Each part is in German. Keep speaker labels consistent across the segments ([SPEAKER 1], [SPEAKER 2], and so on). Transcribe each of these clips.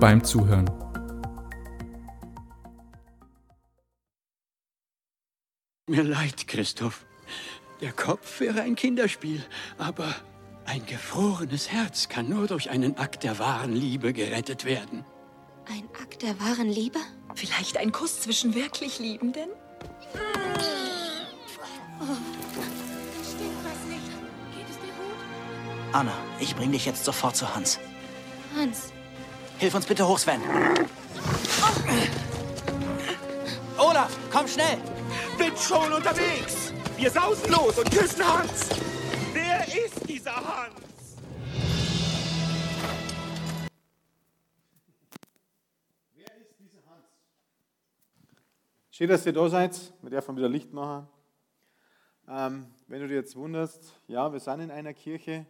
[SPEAKER 1] beim Zuhören.
[SPEAKER 2] Mir leid, Christoph. Der Kopf wäre ein Kinderspiel, aber ein gefrorenes Herz kann nur durch einen Akt der wahren Liebe gerettet werden.
[SPEAKER 3] Ein Akt der wahren Liebe?
[SPEAKER 4] Vielleicht ein Kuss zwischen wirklich Liebenden?
[SPEAKER 5] Anna, ich bring dich jetzt sofort zu Hans.
[SPEAKER 3] Hans,
[SPEAKER 5] Hilf uns bitte hoch, Sven. Olaf, komm schnell!
[SPEAKER 6] Bin schon unterwegs. Wir sausen los und küssen Hans. Wer ist dieser Hans?
[SPEAKER 7] Schön, dass ihr da seid. Wir dürfen wieder Licht machen. Ähm, wenn du dir jetzt wunderst, ja, wir sind in einer Kirche.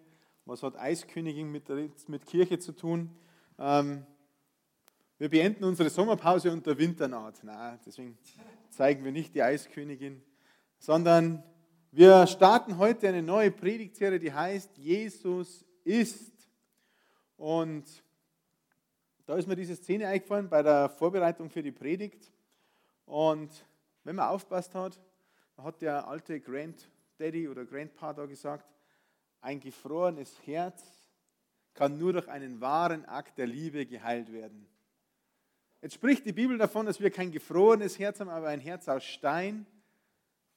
[SPEAKER 7] Was hat Eiskönigin mit, der, mit Kirche zu tun? Ähm, wir beenden unsere Sommerpause unter Winternaht. Nein, deswegen zeigen wir nicht die Eiskönigin, sondern wir starten heute eine neue Predigtserie, die heißt Jesus ist. Und da ist mir diese Szene eingefallen bei der Vorbereitung für die Predigt. Und wenn man aufpasst hat, hat der alte Granddaddy oder Grandpa da gesagt, ein gefrorenes Herz kann nur durch einen wahren Akt der Liebe geheilt werden. Jetzt spricht die Bibel davon, dass wir kein gefrorenes Herz haben, aber ein Herz aus Stein.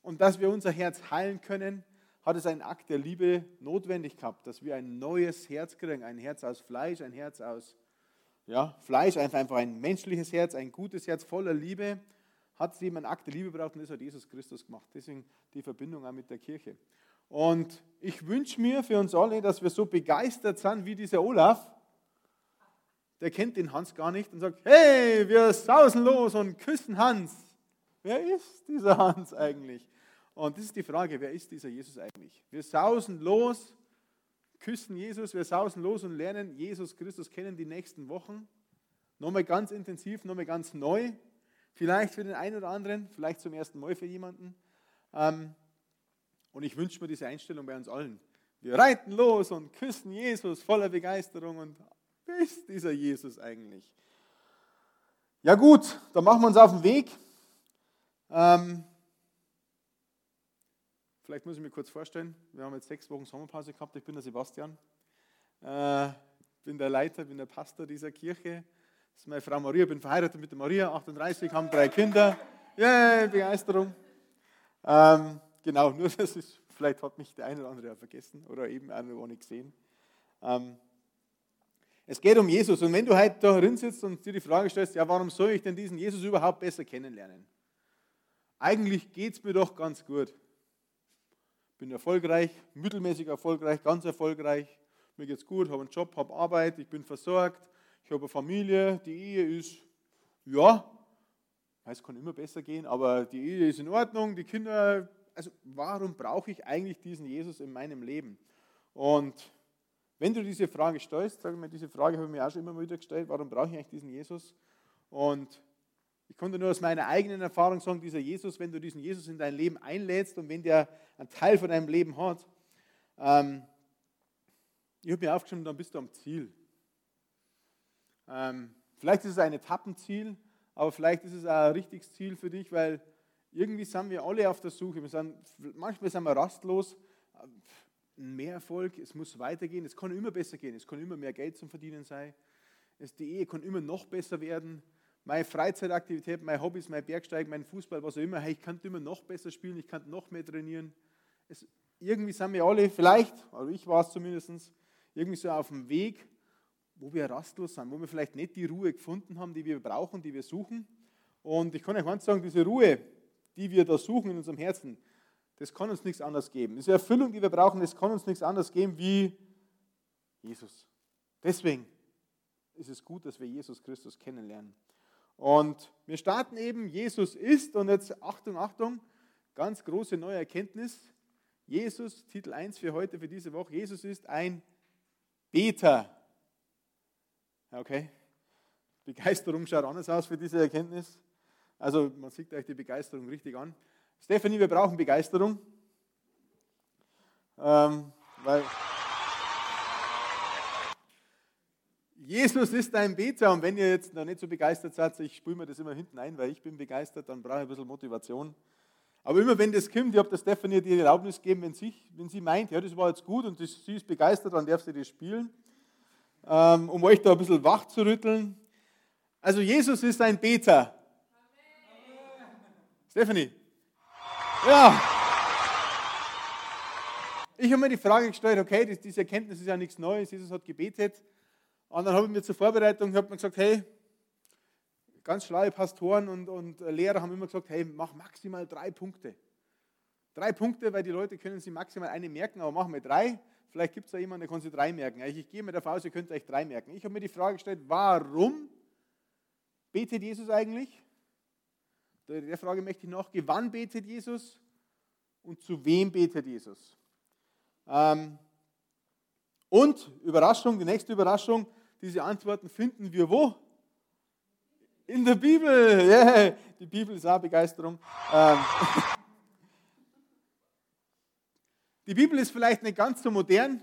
[SPEAKER 7] Und dass wir unser Herz heilen können, hat es einen Akt der Liebe notwendig gehabt, dass wir ein neues Herz kriegen, ein Herz aus Fleisch, ein Herz aus ja, Fleisch, einfach, ein menschliches Herz, ein gutes Herz voller Liebe. Hat es eben einen Akt der Liebe braucht und das hat Jesus Christus gemacht. Deswegen die Verbindung auch mit der Kirche. Und ich wünsche mir für uns alle, dass wir so begeistert sind wie dieser Olaf. Der kennt den Hans gar nicht und sagt, hey, wir sausen los und küssen Hans. Wer ist dieser Hans eigentlich? Und das ist die Frage, wer ist dieser Jesus eigentlich? Wir sausen los, küssen Jesus, wir sausen los und lernen Jesus Christus kennen die nächsten Wochen. Nochmal ganz intensiv, nochmal ganz neu. Vielleicht für den einen oder anderen, vielleicht zum ersten Mal für jemanden. Ähm, und ich wünsche mir diese Einstellung bei uns allen. Wir reiten los und küssen Jesus voller Begeisterung. Und wer ist dieser Jesus eigentlich? Ja gut, dann machen wir uns auf den Weg. Ähm, vielleicht muss ich mir kurz vorstellen. Wir haben jetzt sechs Wochen Sommerpause gehabt. Ich bin der Sebastian. Äh, bin der Leiter, bin der Pastor dieser Kirche. Das ist meine Frau Maria. bin verheiratet mit der Maria, 38, haben drei Kinder. Yeah, Begeisterung. Ähm, genau, nur das ist, vielleicht hat mich der eine oder andere ja vergessen oder eben noch nicht gesehen. Ähm, es geht um Jesus. Und wenn du heute da drin sitzt und dir die Frage stellst, ja, warum soll ich denn diesen Jesus überhaupt besser kennenlernen? Eigentlich geht es mir doch ganz gut. Bin erfolgreich, mittelmäßig erfolgreich, ganz erfolgreich. Mir geht's gut, habe einen Job, habe Arbeit, ich bin versorgt, ich habe eine Familie, die Ehe ist, ja, es kann immer besser gehen, aber die Ehe ist in Ordnung, die Kinder, also warum brauche ich eigentlich diesen Jesus in meinem Leben? Und wenn du diese Frage stellst, sage mir, diese Frage habe ich mir auch schon immer wieder gestellt, warum brauche ich eigentlich diesen Jesus? Und ich konnte nur aus meiner eigenen Erfahrung sagen, dieser Jesus, wenn du diesen Jesus in dein Leben einlädst und wenn der einen Teil von deinem Leben hat, ähm, ich habe mir aufgeschrieben, dann bist du am Ziel. Ähm, vielleicht ist es ein Etappenziel, aber vielleicht ist es auch ein richtiges Ziel für dich, weil irgendwie sind wir alle auf der Suche. Wir sind, manchmal sind wir rastlos. Mehr Erfolg, es muss weitergehen, es kann immer besser gehen, es kann immer mehr Geld zum Verdienen sein. Es, die Ehe kann immer noch besser werden. Meine Freizeitaktivität, meine Hobbys, mein Bergsteigen, mein Fußball, was auch immer, hey, ich kann immer noch besser spielen, ich kann noch mehr trainieren. Es, irgendwie sind wir alle, vielleicht, oder ich war es zumindest, irgendwie so auf dem Weg, wo wir rastlos sind, wo wir vielleicht nicht die Ruhe gefunden haben, die wir brauchen, die wir suchen. Und ich kann euch ganz sagen, diese Ruhe, die wir da suchen in unserem Herzen, das kann uns nichts anderes geben. Diese Erfüllung, die wir brauchen, das kann uns nichts anderes geben wie Jesus. Deswegen ist es gut, dass wir Jesus Christus kennenlernen. Und wir starten eben, Jesus ist, und jetzt Achtung, Achtung, ganz große neue Erkenntnis. Jesus, Titel 1 für heute, für diese Woche, Jesus ist ein Beter. Okay, Begeisterung schaut anders aus für diese Erkenntnis. Also man sieht euch die Begeisterung richtig an. Stephanie, wir brauchen Begeisterung. Ähm, weil Jesus ist ein Beter und wenn ihr jetzt noch nicht so begeistert seid, ich spüre mir das immer hinten ein, weil ich bin begeistert, dann brauche ich ein bisschen Motivation. Aber immer wenn das kommt, ich habe der Stephanie die Erlaubnis gegeben, wenn sie, wenn sie meint, ja, das war jetzt gut und das, sie ist begeistert, dann darf sie das spielen, ähm, um euch da ein bisschen wach zu rütteln. Also Jesus ist ein Beter. Stephanie. Ja. Ich habe mir die Frage gestellt, okay, diese Erkenntnis ist ja nichts Neues, Jesus hat gebetet. Und dann habe ich mir zur Vorbereitung hab mir gesagt, hey, ganz schlaue Pastoren und, und Lehrer haben immer gesagt, hey, mach maximal drei Punkte. Drei Punkte, weil die Leute können sich maximal eine merken, aber machen wir drei. Vielleicht gibt es da jemanden, der kann sich drei merken. Ich, ich gehe mir davon aus, ihr könnt euch drei merken. Ich habe mir die Frage gestellt, warum betet Jesus eigentlich? Der Frage möchte ich nachgehen, wann betet Jesus und zu wem betet Jesus? Ähm, und Überraschung, die nächste Überraschung, diese Antworten finden wir wo? In der Bibel. Yeah. Die Bibel ist auch Begeisterung. Ähm. Die Bibel ist vielleicht nicht ganz so modern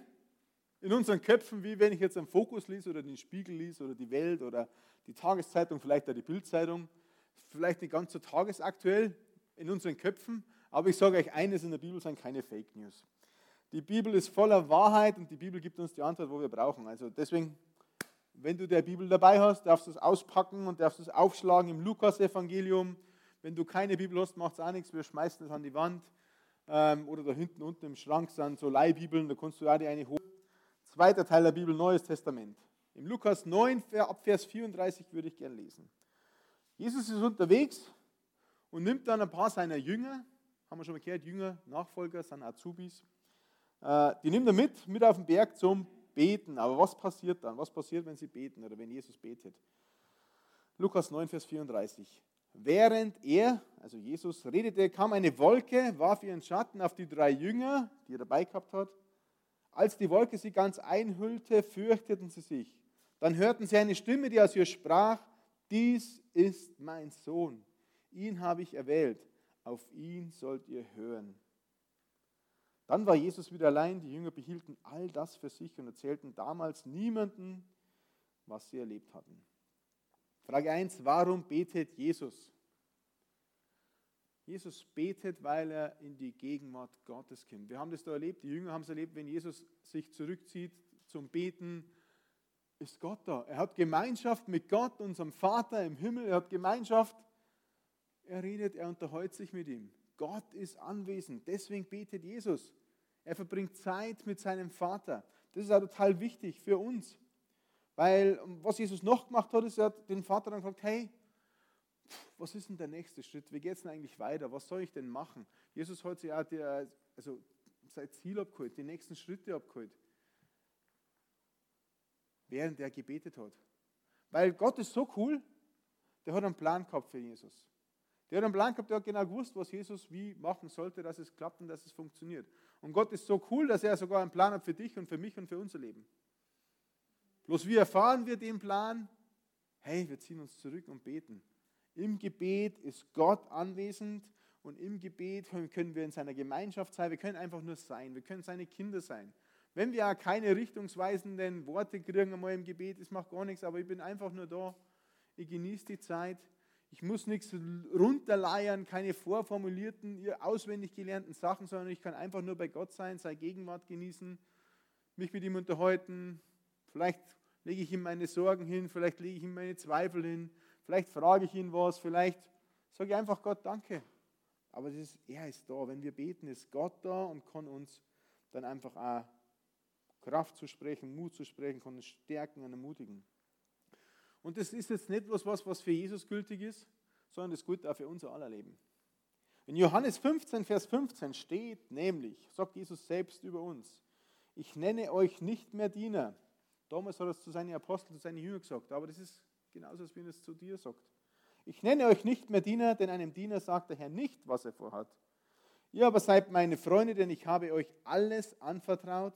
[SPEAKER 7] in unseren Köpfen, wie wenn ich jetzt einen Fokus lese oder den Spiegel lese oder die Welt oder die Tageszeitung, vielleicht auch die Bildzeitung. Vielleicht nicht ganz so tagesaktuell in unseren Köpfen, aber ich sage euch eines, in der Bibel sind keine Fake News. Die Bibel ist voller Wahrheit und die Bibel gibt uns die Antwort, wo wir brauchen. Also deswegen wenn du der Bibel dabei hast, darfst du es auspacken und darfst es aufschlagen im Lukas-Evangelium. Wenn du keine Bibel hast, macht es auch nichts, wir schmeißen es an die Wand. Ähm, oder da hinten unten im Schrank sind so Leihbibeln, da kannst du auch die eine holen. Zweiter Teil der Bibel, Neues Testament. Im Lukas 9, ab Vers 34 würde ich gern lesen. Jesus ist unterwegs und nimmt dann ein paar seiner Jünger, haben wir schon mal gehört, Jünger, Nachfolger, sind Azubis, äh, die nimmt er mit, mit auf den Berg zum beten. Aber was passiert dann? Was passiert, wenn sie beten oder wenn Jesus betet? Lukas 9, Vers 34. Während er, also Jesus, redete, kam eine Wolke, warf ihren Schatten auf die drei Jünger, die er dabei gehabt hat. Als die Wolke sie ganz einhüllte, fürchteten sie sich. Dann hörten sie eine Stimme, die aus ihr sprach, dies ist mein Sohn, ihn habe ich erwählt, auf ihn sollt ihr hören. Dann war Jesus wieder allein, die Jünger behielten all das für sich und erzählten damals niemanden, was sie erlebt hatten. Frage 1, warum betet Jesus? Jesus betet, weil er in die Gegenwart Gottes kommt. Wir haben das da erlebt, die Jünger haben es erlebt, wenn Jesus sich zurückzieht zum Beten, ist Gott da. Er hat Gemeinschaft mit Gott, unserem Vater im Himmel. Er hat Gemeinschaft. Er redet, er unterhält sich mit ihm. Gott ist anwesend. Deswegen betet Jesus. Er verbringt Zeit mit seinem Vater. Das ist auch total wichtig für uns. Weil was Jesus noch gemacht hat, ist, er hat den Vater dann gefragt, hey, was ist denn der nächste Schritt? Wie geht es denn eigentlich weiter? Was soll ich denn machen? Jesus hat sich auch die, also sein Ziel abgeholt, die nächsten Schritte abgeholt. Während er gebetet hat. Weil Gott ist so cool, der hat einen Plan gehabt für Jesus. Der hat einen Plan gehabt, der hat genau gewusst, was Jesus wie machen sollte, dass es klappt und dass es funktioniert. Und Gott ist so cool, dass er sogar einen Plan hat für dich und für mich und für unser Leben. Bloß wie erfahren wir den Plan? Hey, wir ziehen uns zurück und beten. Im Gebet ist Gott anwesend und im Gebet können wir in seiner Gemeinschaft sein. Wir können einfach nur sein. Wir können seine Kinder sein. Wenn wir auch keine richtungsweisenden Worte kriegen einmal im Gebet, das macht gar nichts, aber ich bin einfach nur da. Ich genieße die Zeit. Ich muss nichts runterleiern, keine vorformulierten, auswendig gelernten Sachen, sondern ich kann einfach nur bei Gott sein, seine Gegenwart genießen, mich mit ihm unterhalten. Vielleicht lege ich ihm meine Sorgen hin, vielleicht lege ich ihm meine Zweifel hin, vielleicht frage ich ihn was, vielleicht sage ich einfach Gott Danke. Aber ist, er ist da. Wenn wir beten, ist Gott da und kann uns dann einfach auch Kraft zu sprechen, Mut zu sprechen, uns stärken und ermutigen. Und das ist jetzt nicht bloß was, was für Jesus gültig ist, sondern das gilt auch für unser aller Leben. In Johannes 15, Vers 15 steht nämlich, sagt Jesus selbst über uns, ich nenne euch nicht mehr Diener, Damals hat er es zu seinen Aposteln, zu seinen Jüngern gesagt, aber das ist genauso, als wenn er es zu dir sagt. Ich nenne euch nicht mehr Diener, denn einem Diener sagt der Herr nicht, was er vorhat. Ihr aber seid meine Freunde, denn ich habe euch alles anvertraut,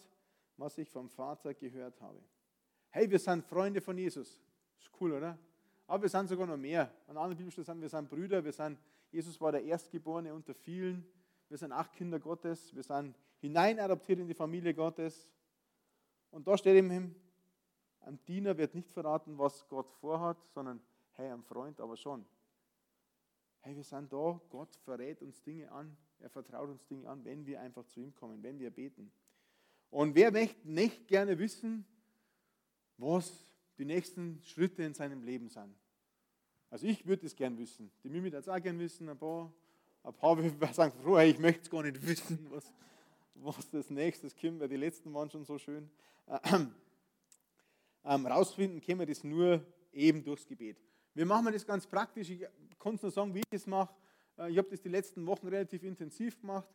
[SPEAKER 7] was ich vom Vater gehört habe. Hey, wir sind Freunde von Jesus. Ist cool, oder? Aber wir sind sogar noch mehr. An anderen Bibelstellen sind wir sind Brüder, wir sind, Jesus war der Erstgeborene unter vielen. Wir sind acht Kinder Gottes, wir sind hineinadoptiert in die Familie Gottes. Und da steht eben, ein Diener wird nicht verraten, was Gott vorhat, sondern hey, ein Freund aber schon. Hey, wir sind da, Gott verrät uns Dinge an, er vertraut uns Dinge an, wenn wir einfach zu ihm kommen, wenn wir beten. Und wer möchte nicht gerne wissen, was die nächsten Schritte in seinem Leben sind? Also ich würde es gern wissen. Die Mimi würde es auch gern wissen, ein paar. Ein paar sagen froh, ich möchte es gar nicht wissen, was, was das nächste kommt, weil die letzten waren schon so schön. Ähm, rausfinden können wir das nur eben durchs Gebet. Wir machen das ganz praktisch. Ich kann es nur sagen, wie ich das mache. Äh, ich habe das die letzten Wochen relativ intensiv gemacht.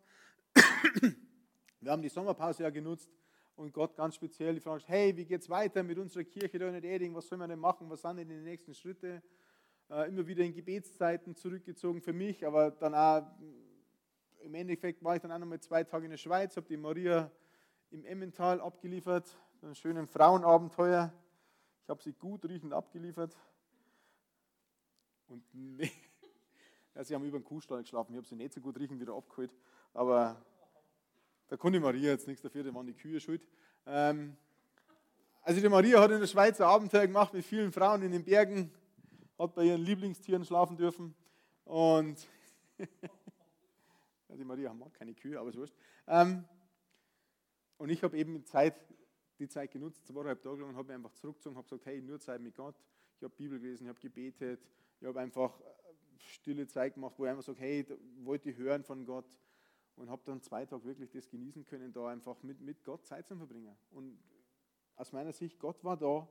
[SPEAKER 7] Wir haben die Sommerpause ja genutzt und Gott ganz speziell die Frage, hey, wie geht es weiter mit unserer Kirche da in Eding? Was soll man denn machen? Was sind denn die nächsten Schritte? Äh, immer wieder in Gebetszeiten zurückgezogen für mich, aber dann auch im Endeffekt war ich dann auch noch mal zwei Tage in der Schweiz, habe die Maria im Emmental abgeliefert, einen schönen Frauenabenteuer. Ich habe sie gut riechend abgeliefert. Und nee, ja, sie haben über den Kuhstall geschlafen. Ich habe sie nicht so gut riechend wieder abgeholt. Aber da konnte Maria jetzt nichts dafür, da waren die Kühe schuld. Ähm, also die Maria hat in der Schweiz ein Abenteuer gemacht mit vielen Frauen in den Bergen, hat bei ihren Lieblingstieren schlafen dürfen. Und die Maria mag keine Kühe, aber so ist. Ähm, und ich habe eben Zeit, die Zeit genutzt, zweieinhalb Tage lang, und habe mich einfach zurückgezogen, habe gesagt, hey, nur Zeit mit Gott. Ich habe Bibel gelesen, ich habe gebetet, ich habe einfach stille Zeit gemacht, wo ich einfach sage, hey, wollte ich hören von Gott. Und habe dann zwei Tage wirklich das genießen können, da einfach mit, mit Gott Zeit zu verbringen. Und aus meiner Sicht, Gott war da,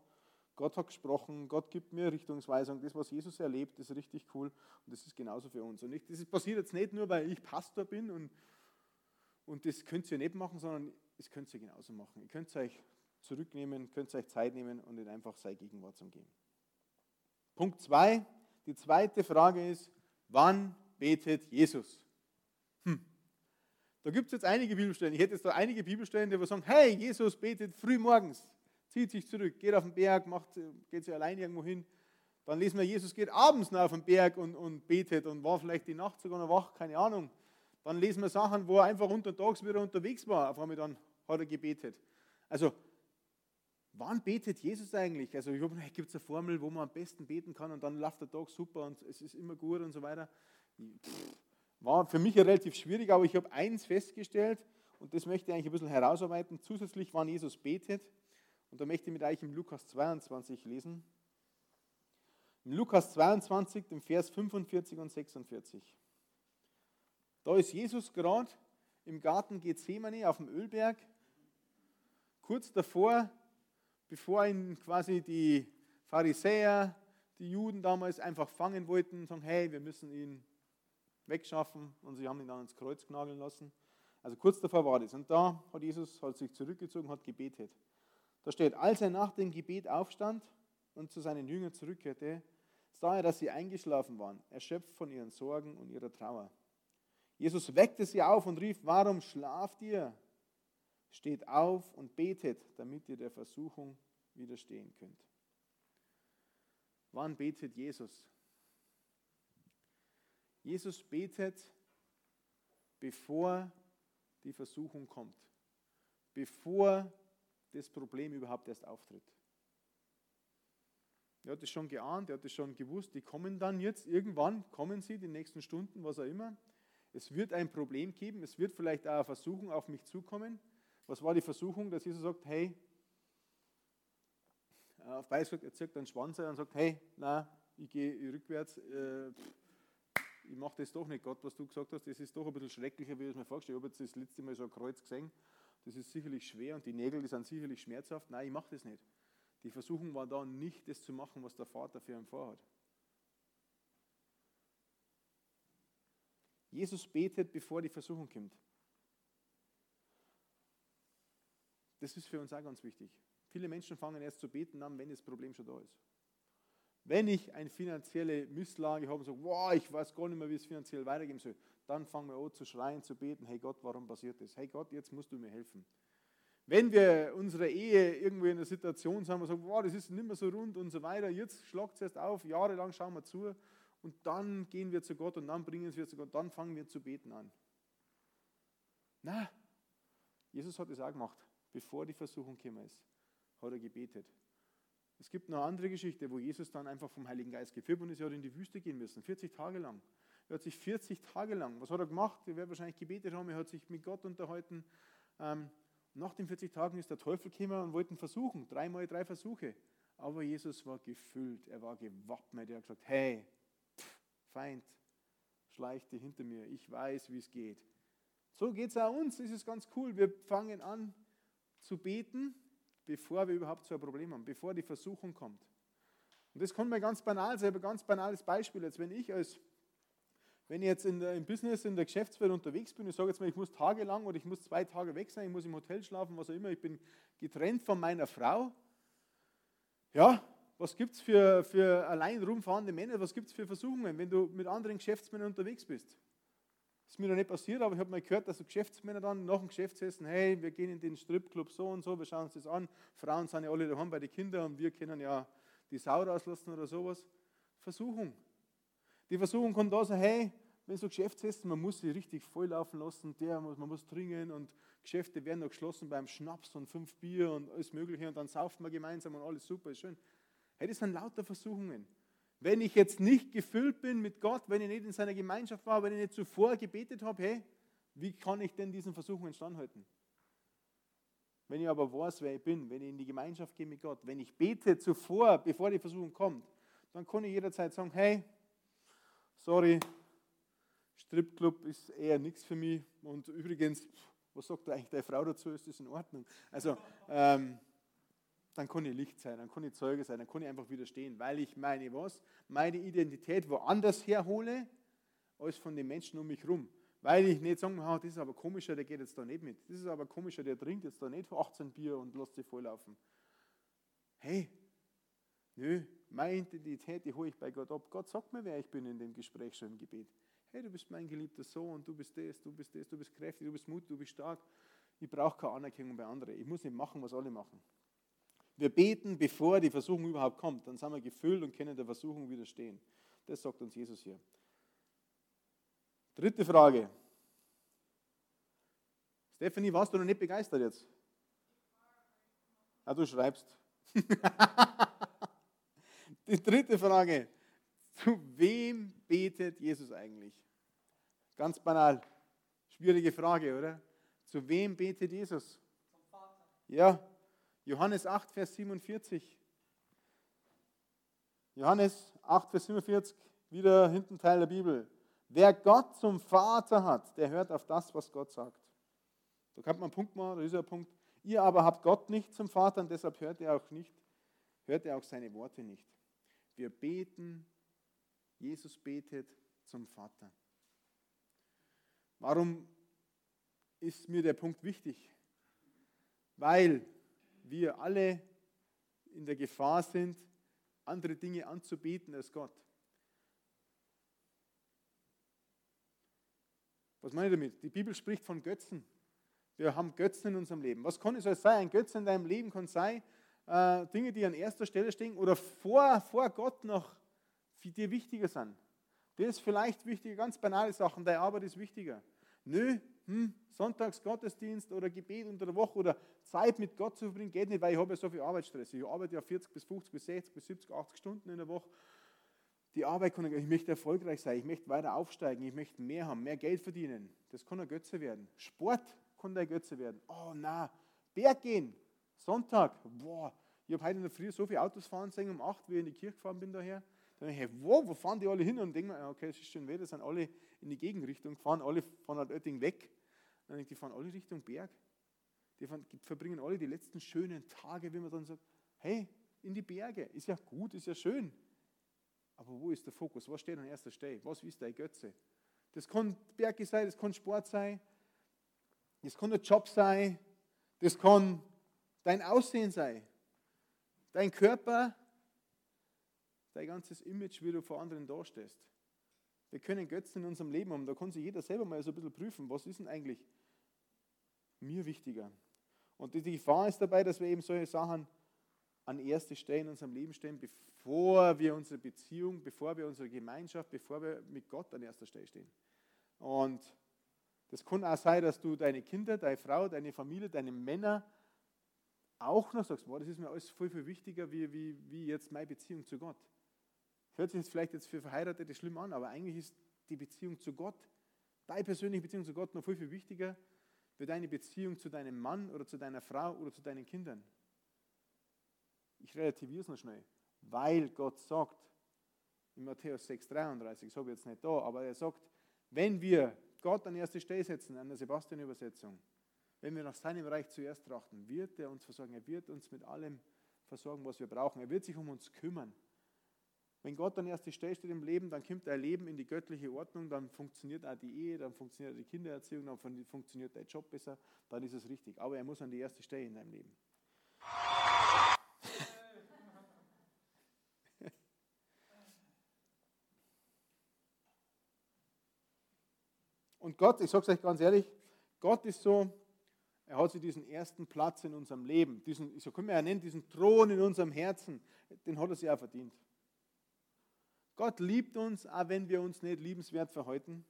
[SPEAKER 7] Gott hat gesprochen, Gott gibt mir Richtungsweisung. Das, was Jesus erlebt, ist richtig cool und das ist genauso für uns. Und ich, das passiert jetzt nicht nur, weil ich Pastor bin und, und das könnt ihr nicht machen, sondern das könnt ihr genauso machen. Ihr könnt euch zurücknehmen, könnt euch Zeit nehmen und in einfach sei Gegenwart zum Gehen. Punkt 2, die zweite Frage ist, wann betet Jesus? Hm. Da gibt es jetzt einige Bibelstellen. Ich hätte jetzt da einige Bibelstellen, die sagen, hey, Jesus betet früh morgens, zieht sich zurück, geht auf den Berg, macht, geht sich allein irgendwo hin. Dann lesen wir, Jesus geht abends noch auf den Berg und, und betet und war vielleicht die Nacht sogar noch wach, keine Ahnung. Dann lesen wir Sachen, wo er einfach untertags wieder unterwegs war, auf einmal dann hat er gebetet. Also Wann betet Jesus eigentlich? Also ich habe, gibt es eine Formel, wo man am besten beten kann und dann läuft der Tag super und es ist immer gut und so weiter. War für mich relativ schwierig, aber ich habe eins festgestellt und das möchte ich eigentlich ein bisschen herausarbeiten. Zusätzlich, wann Jesus betet, und da möchte ich mit euch im Lukas 22 lesen. Im Lukas 22, dem Vers 45 und 46. Da ist Jesus gerade im Garten Gethsemane auf dem Ölberg. Kurz davor bevor ihn quasi die Pharisäer, die Juden damals einfach fangen wollten, sagen, hey, wir müssen ihn wegschaffen und sie haben ihn dann ans Kreuz knageln lassen. Also kurz davor war das. Und da hat Jesus hat sich zurückgezogen, hat gebetet. Da steht, als er nach dem Gebet aufstand und zu seinen Jüngern zurückkehrte, sah er, dass sie eingeschlafen waren, erschöpft von ihren Sorgen und ihrer Trauer. Jesus weckte sie auf und rief, warum schlaft ihr? Steht auf und betet, damit ihr der Versuchung widerstehen könnt. Wann betet Jesus? Jesus betet, bevor die Versuchung kommt, bevor das Problem überhaupt erst auftritt. Er hat es schon geahnt, er hat es schon gewusst, die kommen dann jetzt, irgendwann kommen sie, die nächsten Stunden, was auch immer. Es wird ein Problem geben, es wird vielleicht auch eine Versuchung auf mich zukommen. Was war die Versuchung, dass Jesus sagt, hey, äh, auf sagt, er zirkt einen Schwanz und sagt, hey, na, ich gehe rückwärts, äh, ich mache das doch nicht, Gott, was du gesagt hast, das ist doch ein bisschen schrecklicher, wie ich es mir vorgestellt habe. Ich habe jetzt das letzte Mal so ein Kreuz gesehen, das ist sicherlich schwer und die Nägel, die sind sicherlich schmerzhaft. Nein, ich mache das nicht. Die Versuchung war da nicht, das zu machen, was der Vater für ihn vorhat. Jesus betet, bevor die Versuchung kommt. Das ist für uns auch ganz wichtig. Viele Menschen fangen erst zu beten an, wenn das Problem schon da ist. Wenn ich eine finanzielle Misslage habe und sage, wow, ich weiß gar nicht mehr, wie es finanziell weitergehen soll, dann fangen wir an zu schreien, zu beten, hey Gott, warum passiert das? Hey Gott, jetzt musst du mir helfen. Wenn wir unsere Ehe irgendwo in einer Situation sind, wo wir sagen, wow, das ist nicht mehr so rund und so weiter, jetzt schlagt es erst auf, jahrelang schauen wir zu und dann gehen wir zu Gott und dann bringen wir zu Gott, dann fangen wir zu beten an. Na, Jesus hat es auch gemacht, bevor die Versuchung gekommen ist, hat er gebetet. Es gibt eine andere Geschichte, wo Jesus dann einfach vom Heiligen Geist geführt und ist, er hat in die Wüste gehen müssen, 40 Tage lang. Er hat sich 40 Tage lang, was hat er gemacht? Er wird wahrscheinlich gebetet haben, er hat sich mit Gott unterhalten. Ähm, nach den 40 Tagen ist der Teufel gekommen und wollte ihn versuchen, dreimal drei Versuche. Aber Jesus war gefüllt, er war gewappnet, er hat gesagt, hey, Feind, schleich dich hinter mir, ich weiß, wie es geht. So geht es auch uns, das ist ganz cool. Wir fangen an zu beten, bevor wir überhaupt so ein Problem haben, bevor die Versuchung kommt. Und das kann man ganz banal sein, ein ganz banales Beispiel. Jetzt, wenn ich als wenn ich jetzt in der, im Business, in der Geschäftswelt unterwegs bin, ich sage jetzt mal, ich muss tagelang oder ich muss zwei Tage weg sein, ich muss im Hotel schlafen, was auch immer, ich bin getrennt von meiner Frau. Ja, was gibt es für, für allein rumfahrende Männer, was gibt es für Versuchungen, wenn du mit anderen Geschäftsmännern unterwegs bist? Ist mir noch nicht passiert, aber ich habe mal gehört, dass so Geschäftsmänner dann nach dem Geschäftsessen, hey, wir gehen in den Stripclub so und so, wir schauen uns das an. Frauen sind ja alle daheim bei den Kindern und wir können ja die Sau rauslassen oder sowas. Versuchung. Die Versuchung kann da sein, hey, wenn so Geschäftsessen, man muss sie richtig volllaufen lassen, der muss, man muss trinken und Geschäfte werden noch geschlossen beim Schnaps und fünf Bier und alles Mögliche und dann saufen wir gemeinsam und alles super, ist schön. Hey, das sind lauter Versuchungen. Wenn ich jetzt nicht gefüllt bin mit Gott, wenn ich nicht in seiner Gemeinschaft war, wenn ich nicht zuvor gebetet habe, hey, wie kann ich denn diesen Versuchungen standhalten? Wenn ich aber weiß, wer ich bin, wenn ich in die Gemeinschaft gehe mit Gott, wenn ich bete zuvor, bevor die Versuchung kommt, dann kann ich jederzeit sagen, hey, sorry, Stripclub ist eher nichts für mich. Und übrigens, was sagt eigentlich deine Frau dazu? Ist das in Ordnung? Also, ähm, dann kann ich Licht sein, dann kann ich Zeuge sein, dann kann ich einfach widerstehen, weil ich meine was? Meine Identität woanders herhole, als von den Menschen um mich herum. Weil ich nicht sagen, oh, das ist aber komischer, der geht jetzt da nicht mit. Das ist aber komischer, der trinkt jetzt da nicht 18 Bier und lässt sich volllaufen. Hey, nö, meine Identität, die hole ich bei Gott ab. Gott sagt mir, wer ich bin in dem Gespräch schon im Gebet. Hey, du bist mein geliebter Sohn, du bist das, du bist das, du bist kräftig, du bist mutig, du bist stark. Ich brauche keine Anerkennung bei anderen. Ich muss nicht machen, was alle machen. Wir beten, bevor die Versuchung überhaupt kommt. Dann sind wir gefüllt und können der Versuchung widerstehen. Das sagt uns Jesus hier. Dritte Frage. Stephanie, warst du noch nicht begeistert jetzt? Ja, du schreibst. die dritte Frage. Zu wem betet Jesus eigentlich? Ganz banal. Schwierige Frage, oder? Zu wem betet Jesus? Zum Vater. Ja, Johannes 8, Vers 47. Johannes 8, Vers 47, wieder hinten Teil der Bibel. Wer Gott zum Vater hat, der hört auf das, was Gott sagt. Da kann man einen Punkt machen, da ist ein Punkt. Ihr aber habt Gott nicht zum Vater und deshalb hört er auch nicht, hört er auch seine Worte nicht. Wir beten, Jesus betet zum Vater. Warum ist mir der Punkt wichtig? Weil wir alle in der Gefahr sind, andere Dinge anzubeten als Gott. Was meine ich damit? Die Bibel spricht von Götzen. Wir haben Götzen in unserem Leben. Was kann es also sein? Ein Götze in deinem Leben kann sein, äh, Dinge, die an erster Stelle stehen oder vor, vor Gott noch für dir wichtiger sind. Das ist vielleicht wichtiger, ganz banale Sachen, deine Arbeit ist wichtiger. Nö, hm, Sonntagsgottesdienst oder Gebet unter der Woche oder Zeit mit Gott zu verbringen, geht nicht, weil ich habe ja so viel Arbeitsstress. Ich arbeite ja 40 bis 50 bis 60 bis 70, 80 Stunden in der Woche. Die Arbeit kann, ich möchte erfolgreich sein, ich möchte weiter aufsteigen, ich möchte mehr haben, mehr Geld verdienen. Das kann ein Götze werden. Sport kann ein Götze werden. Oh na, Berg gehen, Sonntag, boah, ich habe heute in der Früh so viele Autos fahren sehen um 8, wie ich in die Kirche gefahren bin daher. Dann denke ich, wo, wo fahren die alle hin? Und denke mir, okay, es ist schon weh, das sind alle in die Gegenrichtung, fahren alle von Oetting weg. Dann denke die fahren alle Richtung Berg. Die verbringen alle die letzten schönen Tage, wie man dann sagt, hey, in die Berge. Ist ja gut, ist ja schön. Aber wo ist der Fokus? Was steht an erster Stelle? Was ist dein Götze? Das kann Berge sein, das kann Sport sein, das kann der Job sein, das kann dein Aussehen sein. dein Körper, dein ganzes Image, wie du vor anderen dastehst. Wir können Götzen in unserem Leben haben. Da kann sich jeder selber mal so ein bisschen prüfen, was ist denn eigentlich mir wichtiger. Und die Gefahr ist dabei, dass wir eben solche Sachen an erste Stelle in unserem Leben stellen, bevor wir unsere Beziehung, bevor wir unsere Gemeinschaft, bevor wir mit Gott an erster Stelle stehen. Und das kann auch sein, dass du deine Kinder, deine Frau, deine Familie, deine Männer auch noch sagst, boah, das ist mir alles viel, viel wichtiger, wie, wie, wie jetzt meine Beziehung zu Gott. Hört sich jetzt vielleicht jetzt für Verheiratete schlimm an, aber eigentlich ist die Beziehung zu Gott, deine persönliche Beziehung zu Gott noch viel, viel wichtiger, wie deine Beziehung zu deinem Mann oder zu deiner Frau oder zu deinen Kindern. Ich relativiere es noch schnell, weil Gott sagt, in Matthäus 6,33, ich habe jetzt nicht da, aber er sagt, wenn wir Gott an erste Stelle setzen, an der Sebastian-Übersetzung, wenn wir nach seinem Reich zuerst trachten, wird er uns versorgen. Er wird uns mit allem versorgen, was wir brauchen. Er wird sich um uns kümmern. Wenn Gott an erste Stelle steht im Leben, dann kommt dein Leben in die göttliche Ordnung, dann funktioniert auch die Ehe, dann funktioniert die Kindererziehung, dann funktioniert dein Job besser, dann ist es richtig. Aber er muss an die erste Stelle in deinem Leben. Und Gott, ich sage es euch ganz ehrlich, Gott ist so, er hat sich diesen ersten Platz in unserem Leben, diesen, so können wir ja nennen, diesen Thron in unserem Herzen, den hat er sich auch verdient. Gott liebt uns, auch wenn wir uns nicht liebenswert verhalten.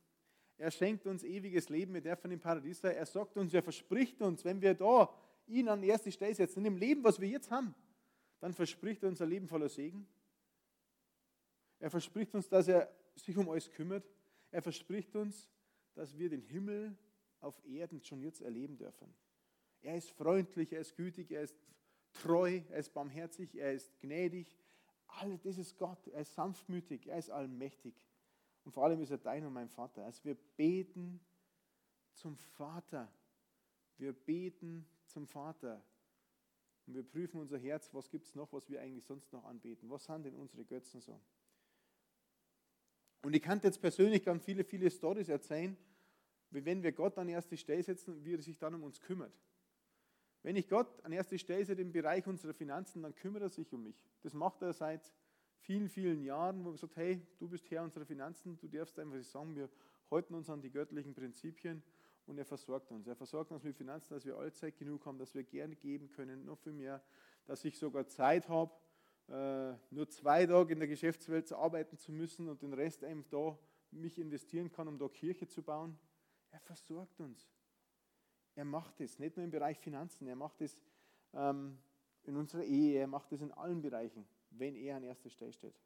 [SPEAKER 7] Er schenkt uns ewiges Leben, wir dürfen im Paradies sein. Er sagt uns, er verspricht uns, wenn wir da ihn an die erste Stelle setzen, in dem Leben, was wir jetzt haben, dann verspricht er uns ein Leben voller Segen. Er verspricht uns, dass er sich um alles kümmert. Er verspricht uns, dass wir den Himmel auf Erden schon jetzt erleben dürfen. Er ist freundlich, er ist gütig, er ist treu, er ist barmherzig, er ist gnädig. Alles das ist Gott. Er ist sanftmütig, er ist allmächtig. Und vor allem ist er dein und mein Vater. Also wir beten zum Vater. Wir beten zum Vater. Und wir prüfen unser Herz, was gibt es noch, was wir eigentlich sonst noch anbeten. Was sind denn unsere Götzen so? Und ich kann jetzt persönlich ganz viele, viele Stories erzählen, wie wenn wir Gott an erste Stelle setzen, wie er sich dann um uns kümmert. Wenn ich Gott an erste Stelle setze im Bereich unserer Finanzen, dann kümmert er sich um mich. Das macht er seit vielen, vielen Jahren, wo er sagt, hey, du bist Herr unserer Finanzen, du darfst einfach sagen, wir halten uns an die göttlichen Prinzipien und er versorgt uns. Er versorgt uns mit Finanzen, dass wir allzeit genug haben, dass wir gerne geben können, noch viel mehr, dass ich sogar Zeit habe, äh, nur zwei Tage in der Geschäftswelt arbeiten zu müssen und den Rest einfach da mich investieren kann, um da Kirche zu bauen. Er versorgt uns. Er macht es, nicht nur im Bereich Finanzen, er macht es ähm, in unserer Ehe, er macht es in allen Bereichen, wenn er an erster Stelle steht.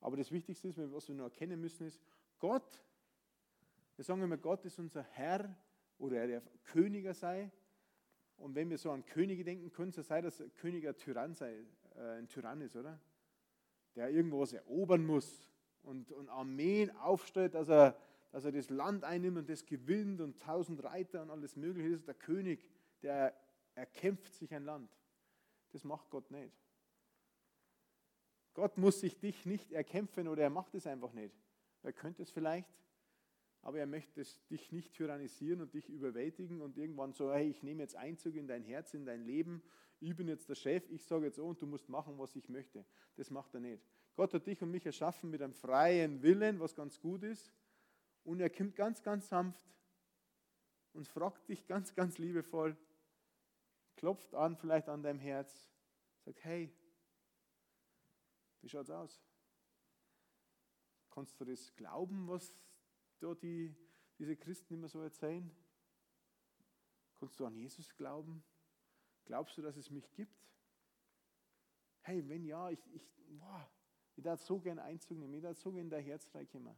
[SPEAKER 7] Aber das Wichtigste ist, was wir nur erkennen müssen, ist, Gott, wir sagen immer, Gott ist unser Herr oder er darf Königer sei. Und wenn wir so an Könige denken, könnte es sein, dass ein König ein Tyrann sei, äh, ein Tyrann ist, oder? Der irgendwas erobern muss und, und Armeen aufstellt, dass er dass er das Land einnimmt und das gewinnt und tausend Reiter und alles Mögliche. Das ist der König, der erkämpft sich ein Land. Das macht Gott nicht. Gott muss sich dich nicht erkämpfen oder er macht es einfach nicht. Er könnte es vielleicht, aber er möchte dich nicht tyrannisieren und dich überwältigen und irgendwann so, hey, ich nehme jetzt Einzug in dein Herz, in dein Leben, ich bin jetzt der Chef, ich sage jetzt, oh, und du musst machen, was ich möchte. Das macht er nicht. Gott hat dich und mich erschaffen mit einem freien Willen, was ganz gut ist. Und er kommt ganz, ganz sanft und fragt dich ganz, ganz liebevoll, klopft an, vielleicht an deinem Herz, sagt, hey, wie schaut's aus? Kannst du das glauben, was da die, diese Christen immer so erzählen? Kannst du an Jesus glauben? Glaubst du, dass es mich gibt? Hey, wenn ja, ich, ich, boah, ich darf so gern Einzug nehmen, ich darf so gern in dein Herz reinkommen.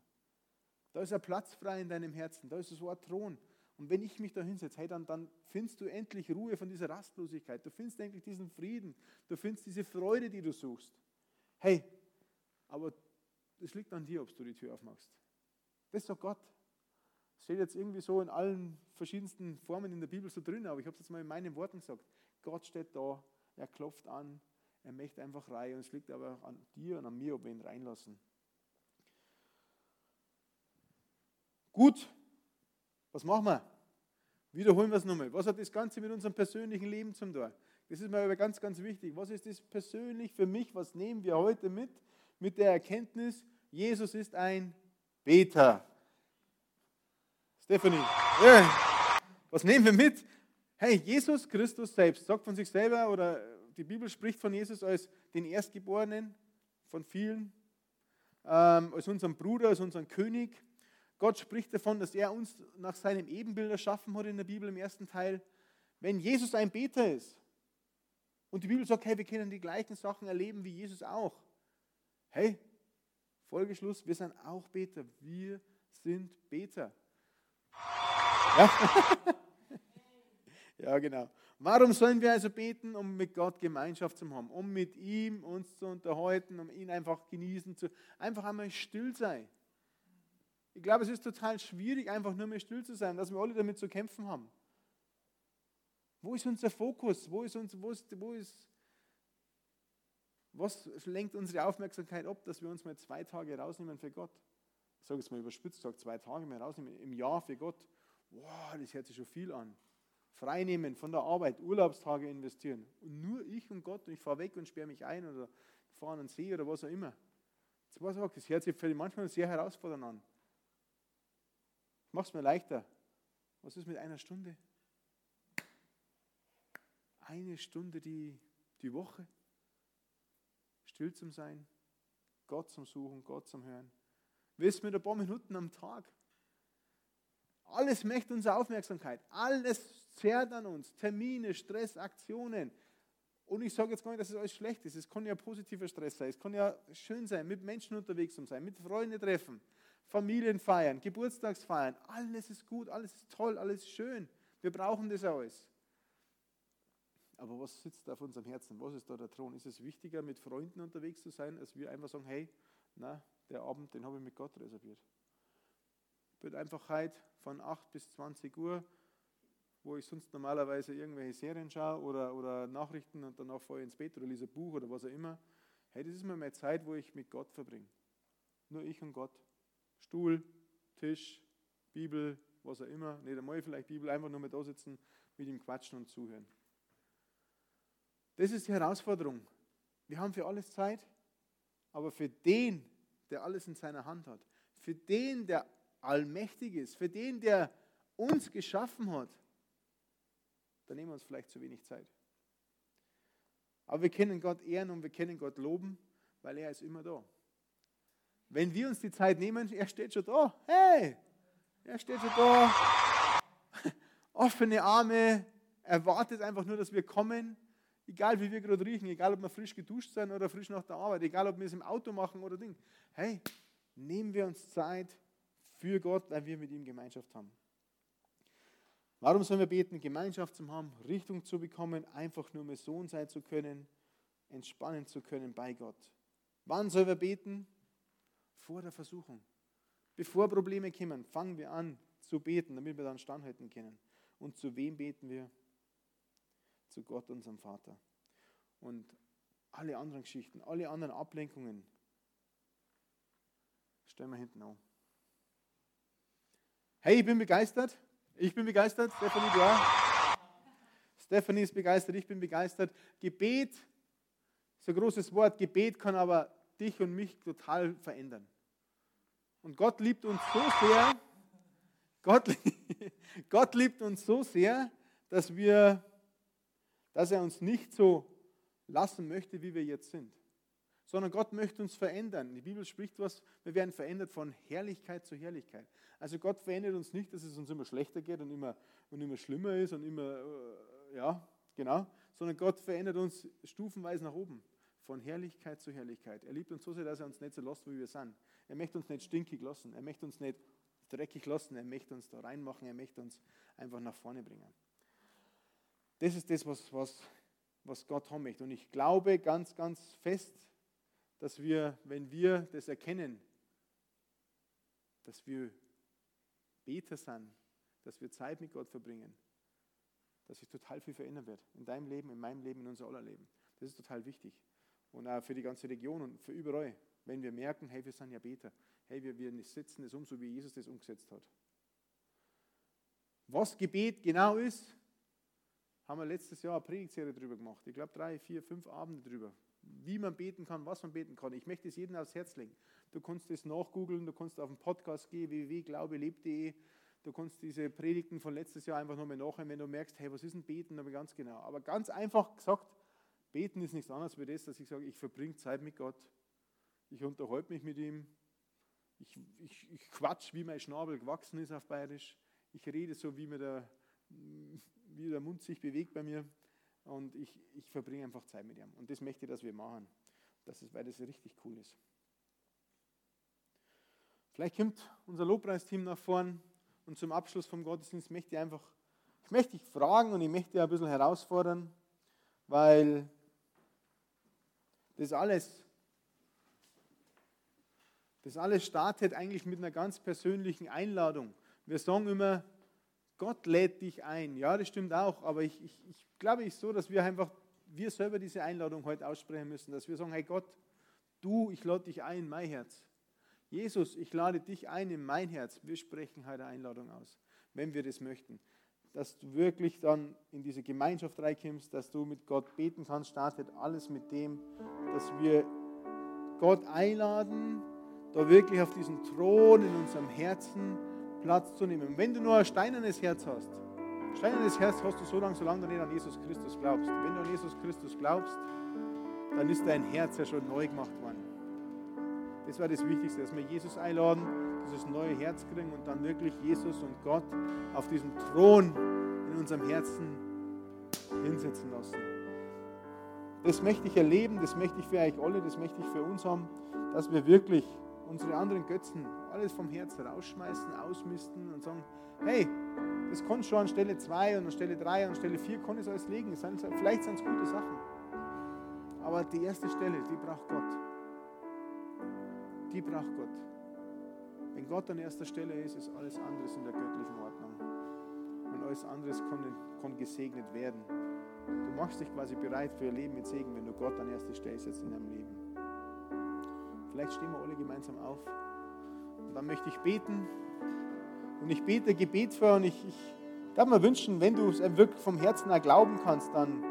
[SPEAKER 7] Da ist ein Platz frei in deinem Herzen, da ist so ein Thron. Und wenn ich mich da hinsetze, hey, dann, dann findest du endlich Ruhe von dieser Rastlosigkeit. Du findest endlich diesen Frieden. Du findest diese Freude, die du suchst. Hey, aber es liegt an dir, ob du die Tür aufmachst. Das ist doch Gott. Das steht jetzt irgendwie so in allen verschiedensten Formen in der Bibel so drin, aber ich habe es jetzt mal in meinen Worten gesagt. Gott steht da, er klopft an, er möchte einfach rein und es liegt aber an dir und an mir, ob wir ihn reinlassen. Gut, was machen wir? Wiederholen wir es nochmal. Was hat das Ganze mit unserem persönlichen Leben zum tun? Das ist mir aber ganz, ganz wichtig. Was ist das persönlich für mich? Was nehmen wir heute mit? Mit der Erkenntnis, Jesus ist ein Beter. Stephanie, ja. was nehmen wir mit? Hey, Jesus Christus selbst sagt von sich selber oder die Bibel spricht von Jesus als den Erstgeborenen von vielen, ähm, als unseren Bruder, als unseren König. Gott spricht davon, dass er uns nach seinem Ebenbild erschaffen hat in der Bibel im ersten Teil. Wenn Jesus ein Beter ist und die Bibel sagt, hey, wir können die gleichen Sachen erleben wie Jesus auch. Hey, Folgeschluss, wir sind auch Beter. Wir sind Beter. Ja, ja genau. Warum sollen wir also beten? Um mit Gott Gemeinschaft zu haben, um mit ihm uns zu unterhalten, um ihn einfach genießen zu, einfach einmal still sein. Ich glaube, es ist total schwierig, einfach nur mehr still zu sein, dass wir alle damit zu kämpfen haben. Wo ist unser Fokus? Wo ist uns, wo ist, wo ist, was lenkt unsere Aufmerksamkeit ab, dass wir uns mal zwei Tage rausnehmen für Gott? Ich sage es mal überspitzt, sage zwei Tage mal rausnehmen im Jahr für Gott. Wow, das hört sich schon viel an. Freinehmen von der Arbeit, Urlaubstage investieren. Und nur ich und Gott und ich fahre weg und sperre mich ein oder fahre an den See oder was auch immer. Das, hört sich für manchmal sehr herausfordernd an. Mach es mir leichter. Was ist mit einer Stunde? Eine Stunde die, die Woche. Still zum Sein, Gott zum Suchen, Gott zum Hören. Willst mit ein paar Minuten am Tag? Alles möchte unsere Aufmerksamkeit. Alles zerrt an uns. Termine, Stress, Aktionen. Und ich sage jetzt gar nicht, dass es alles schlecht ist. Es kann ja positiver Stress sein. Es kann ja schön sein, mit Menschen unterwegs zu sein, mit Freunden treffen, Familien feiern, Geburtstagsfeiern. Alles ist gut, alles ist toll, alles ist schön. Wir brauchen das alles. Aber was sitzt da auf unserem Herzen? Was ist da der Thron? Ist es wichtiger, mit Freunden unterwegs zu sein, als wir einfach sagen, hey, na, der Abend, den habe ich mit Gott reserviert. Wird einfach heute von 8 bis 20 Uhr, wo ich sonst normalerweise irgendwelche Serien schaue oder, oder Nachrichten und danach fahre ich ins Bett oder lese ein Buch oder was auch immer. Hey, das ist mir meine Zeit, wo ich mit Gott verbringe. Nur ich und Gott. Stuhl, Tisch, Bibel, was auch immer. Nicht einmal vielleicht Bibel, einfach nur mit da sitzen, mit ihm quatschen und zuhören. Das ist die Herausforderung. Wir haben für alles Zeit, aber für den, der alles in seiner Hand hat, für den, der allmächtig ist, für den, der uns geschaffen hat, da nehmen wir uns vielleicht zu wenig Zeit. Aber wir können Gott ehren und wir können Gott loben, weil er ist immer da. Wenn wir uns die Zeit nehmen, er steht schon da. Hey, er steht schon da. Offene Arme, er wartet einfach nur, dass wir kommen. Egal wie wir gerade riechen, egal ob wir frisch geduscht sind oder frisch nach der Arbeit, egal ob wir es im Auto machen oder Ding. Hey, nehmen wir uns Zeit für Gott, weil wir mit ihm Gemeinschaft haben. Warum sollen wir beten? Gemeinschaft zu haben, Richtung zu bekommen, einfach nur mehr Sohn sein zu können, entspannen zu können bei Gott. Wann sollen wir beten? Vor der Versuchung. Bevor Probleme kommen, fangen wir an zu beten, damit wir dann standhalten können. Und zu wem beten wir? Zu Gott, unserem Vater. Und alle anderen Geschichten, alle anderen Ablenkungen stellen wir hinten an. Hey, ich bin begeistert. Ich bin begeistert. Stephanie, du auch? Stephanie ist begeistert. Ich bin begeistert. Gebet ist ein großes Wort. Gebet kann aber dich und mich total verändern. Und Gott liebt uns so sehr, Gott, Gott liebt uns so sehr, dass wir, dass er uns nicht so lassen möchte, wie wir jetzt sind sondern Gott möchte uns verändern. Die Bibel spricht was, wir werden verändert von Herrlichkeit zu Herrlichkeit. Also Gott verändert uns nicht, dass es uns immer schlechter geht und immer, und immer schlimmer ist und immer, äh, ja, genau, sondern Gott verändert uns stufenweise nach oben, von Herrlichkeit zu Herrlichkeit. Er liebt uns so sehr, dass er uns nicht so lässt, wie wir sind. Er möchte uns nicht stinkig lassen, er möchte uns nicht dreckig lassen, er möchte uns da reinmachen, er möchte uns einfach nach vorne bringen. Das ist das, was, was, was Gott haben möchte. Und ich glaube ganz, ganz fest, dass wir, wenn wir das erkennen, dass wir Beter sind, dass wir Zeit mit Gott verbringen, dass sich total viel verändern wird. In deinem Leben, in meinem Leben, in unser aller Leben. Das ist total wichtig. Und auch für die ganze Region und für überall. Wenn wir merken, hey, wir sind ja Beter. Hey, wir, wir setzen es um, so wie Jesus das umgesetzt hat. Was Gebet genau ist, haben wir letztes Jahr eine Predigtserie drüber gemacht. Ich glaube drei, vier, fünf Abende drüber. Wie man beten kann, was man beten kann. Ich möchte es jedem aufs Herz legen. Du kannst das nachgoogeln, du kannst auf den Podcast gehen, www.glaubelebt.de. Du kannst diese Predigten von letztes Jahr einfach nochmal nachhören, wenn du merkst, hey, was ist ein Beten? Aber ganz genau. Aber ganz einfach gesagt, Beten ist nichts anderes wie das, dass ich sage, ich verbringe Zeit mit Gott. Ich unterhalte mich mit ihm. Ich, ich, ich quatsch, wie mein Schnabel gewachsen ist auf Bayerisch. Ich rede so, wie mir der, wie der Mund sich bewegt bei mir. Und ich, ich verbringe einfach Zeit mit ihm. Und das möchte ich, dass wir machen. Das ist, weil das richtig cool ist. Vielleicht kommt unser Lobpreisteam nach vorn und zum Abschluss vom Gottesdienst möchte ich einfach, ich möchte dich fragen und ich möchte dich ein bisschen herausfordern, weil das alles, das alles startet eigentlich mit einer ganz persönlichen Einladung. Wir sagen immer, Gott lädt dich ein. Ja, das stimmt auch, aber ich, ich, ich glaube ich so, dass wir einfach, wir selber diese Einladung heute aussprechen müssen, dass wir sagen, hey Gott, du, ich lade dich ein in mein Herz. Jesus, ich lade dich ein in mein Herz. Wir sprechen heute Einladung aus, wenn wir das möchten. Dass du wirklich dann in diese Gemeinschaft reinkommst, dass du mit Gott beten kannst, startet alles mit dem, dass wir Gott einladen, da wirklich auf diesen Thron in unserem Herzen Platz zu nehmen. Wenn du nur ein steinernes Herz hast, steinernes Herz hast du so lange, solange du nicht an Jesus Christus glaubst. Wenn du an Jesus Christus glaubst, dann ist dein Herz ja schon neu gemacht worden. Das war das Wichtigste, dass wir Jesus einladen, dieses neue Herz kriegen und dann wirklich Jesus und Gott auf diesem Thron in unserem Herzen hinsetzen lassen. Das möchte ich erleben, das möchte ich für euch alle, das möchte ich für uns haben, dass wir wirklich unsere anderen Götzen alles vom Herz rausschmeißen, ausmisten und sagen, hey, das kann schon an Stelle 2 und an Stelle 3 und an Stelle 4 kann es alles liegen. Vielleicht sind es gute Sachen. Aber die erste Stelle, die braucht Gott. Die braucht Gott. Wenn Gott an erster Stelle ist, ist alles andere in der göttlichen Ordnung. Und alles andere kann, kann gesegnet werden. Du machst dich quasi bereit für ihr Leben mit Segen, wenn du Gott an erster Stelle setzt in deinem Leben. Vielleicht stehen wir alle gemeinsam auf. Und dann möchte ich beten. Und ich bete Gebet vor und ich, ich darf mir wünschen, wenn du es wirklich vom Herzen auch glauben kannst, dann,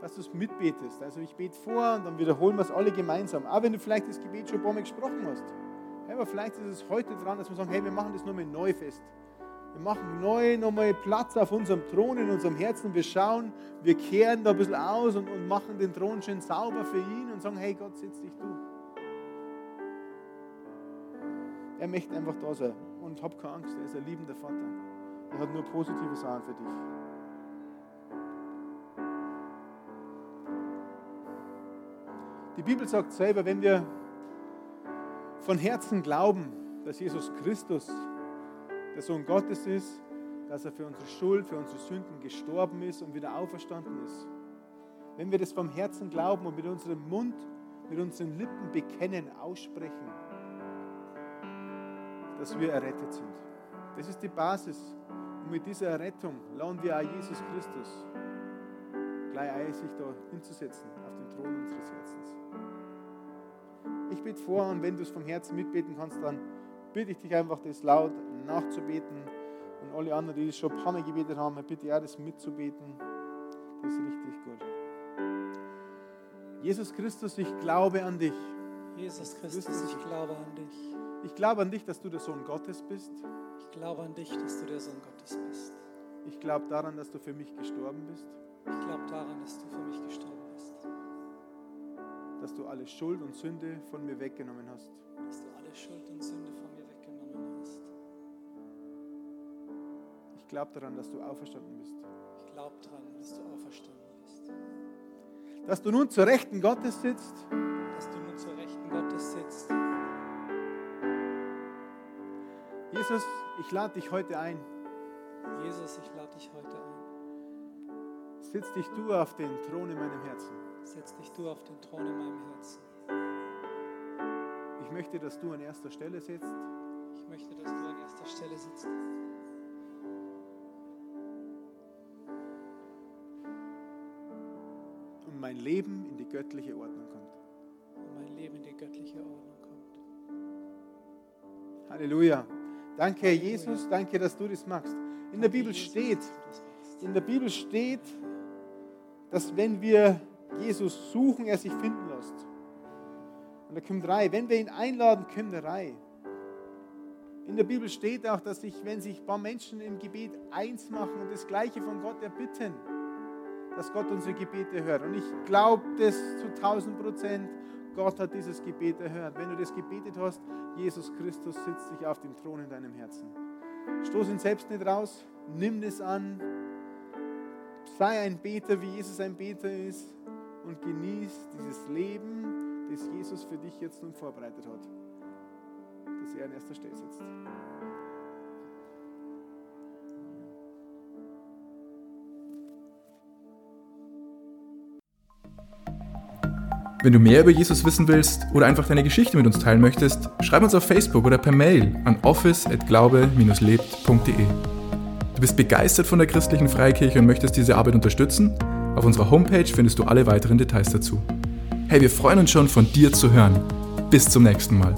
[SPEAKER 7] dass du es mitbetest. Also ich bete vor und dann wiederholen wir es alle gemeinsam. Auch wenn du vielleicht das Gebet schon ein paar Mal gesprochen hast. Aber vielleicht ist es heute dran, dass wir sagen, hey, wir machen das nochmal neu fest. Wir machen neu nochmal Platz auf unserem Thron in unserem Herzen. Wir schauen, wir kehren da ein bisschen aus und, und machen den Thron schön sauber für ihn und sagen, hey Gott, setz dich du. Er möchte einfach da sein. Und hab keine Angst, er ist ein liebender Vater. Er hat nur positive Sachen für dich. Die Bibel sagt selber, wenn wir von Herzen glauben, dass Jesus Christus der Sohn Gottes ist, dass er für unsere Schuld, für unsere Sünden gestorben ist und wieder auferstanden ist. Wenn wir das vom Herzen glauben und mit unserem Mund, mit unseren Lippen bekennen, aussprechen, dass wir errettet sind. Das ist die Basis. Und mit dieser Errettung lauen wir auch Jesus Christus gleich sich da hinzusetzen auf den Thron unseres Herzens. Ich bete vor und wenn du es vom Herzen mitbeten kannst, dann bitte ich dich einfach, das laut nachzubeten. Und alle anderen, die das schon ein paar Mal gebetet haben, bitte auch das mitzubeten. Das ist richtig gut. Jesus Christus, ich glaube an dich.
[SPEAKER 8] Jesus Christus, ich glaube an dich.
[SPEAKER 7] Ich glaube an dich, dass du der Sohn Gottes bist.
[SPEAKER 8] Ich glaube an dich, dass du der Sohn Gottes bist.
[SPEAKER 7] Ich glaube daran, dass du für mich gestorben bist.
[SPEAKER 8] Ich glaube daran, dass du für mich gestorben bist.
[SPEAKER 7] Dass du alle Schuld und Sünde von mir weggenommen hast.
[SPEAKER 8] Dass du alle Schuld und Sünde von mir weggenommen hast.
[SPEAKER 7] Ich glaube daran, dass du auferstanden bist.
[SPEAKER 8] Ich glaube daran, dass du auferstanden bist.
[SPEAKER 7] Dass du nun zur Rechten Gottes sitzt.
[SPEAKER 8] Dass du nun zur Rechten Gottes sitzt.
[SPEAKER 7] Jesus, ich lade dich heute ein.
[SPEAKER 8] Jesus, ich lade dich heute ein.
[SPEAKER 7] Sitz dich du auf den Thron in meinem Herzen.
[SPEAKER 8] Setz dich du auf den Thron in meinem Herzen.
[SPEAKER 7] Ich möchte, dass du an erster Stelle sitzt.
[SPEAKER 8] Ich möchte, dass du an erster Stelle sitzt.
[SPEAKER 7] Und mein Leben in die göttliche Ordnung kommt.
[SPEAKER 8] Und mein Leben in die göttliche Ordnung kommt.
[SPEAKER 7] Halleluja. Danke, Herr Jesus, danke, dass du das machst. In der Bibel steht, in der Bibel steht, dass wenn wir Jesus suchen, er sich finden lässt. Und da kommt drei. Wenn wir ihn einladen, kommt er rein. In der Bibel steht auch, dass sich, wenn sich ein paar Menschen im Gebet eins machen und das Gleiche von Gott erbitten, dass Gott unsere Gebete hört. Und ich glaube das zu 1000 Prozent. Gott hat dieses Gebet erhört. Wenn du das gebetet hast, Jesus Christus sitzt sich auf dem Thron in deinem Herzen. Stoß ihn selbst nicht raus, nimm es an, sei ein Beter, wie Jesus ein Beter ist und genieß dieses Leben, das Jesus für dich jetzt nun vorbereitet hat dass er an erster Stelle sitzt.
[SPEAKER 1] Wenn du mehr über Jesus wissen willst oder einfach deine Geschichte mit uns teilen möchtest, schreib uns auf Facebook oder per Mail an office@glaube-lebt.de. Du bist begeistert von der christlichen Freikirche und möchtest diese Arbeit unterstützen? Auf unserer Homepage findest du alle weiteren Details dazu. Hey, wir freuen uns schon von dir zu hören. Bis zum nächsten Mal.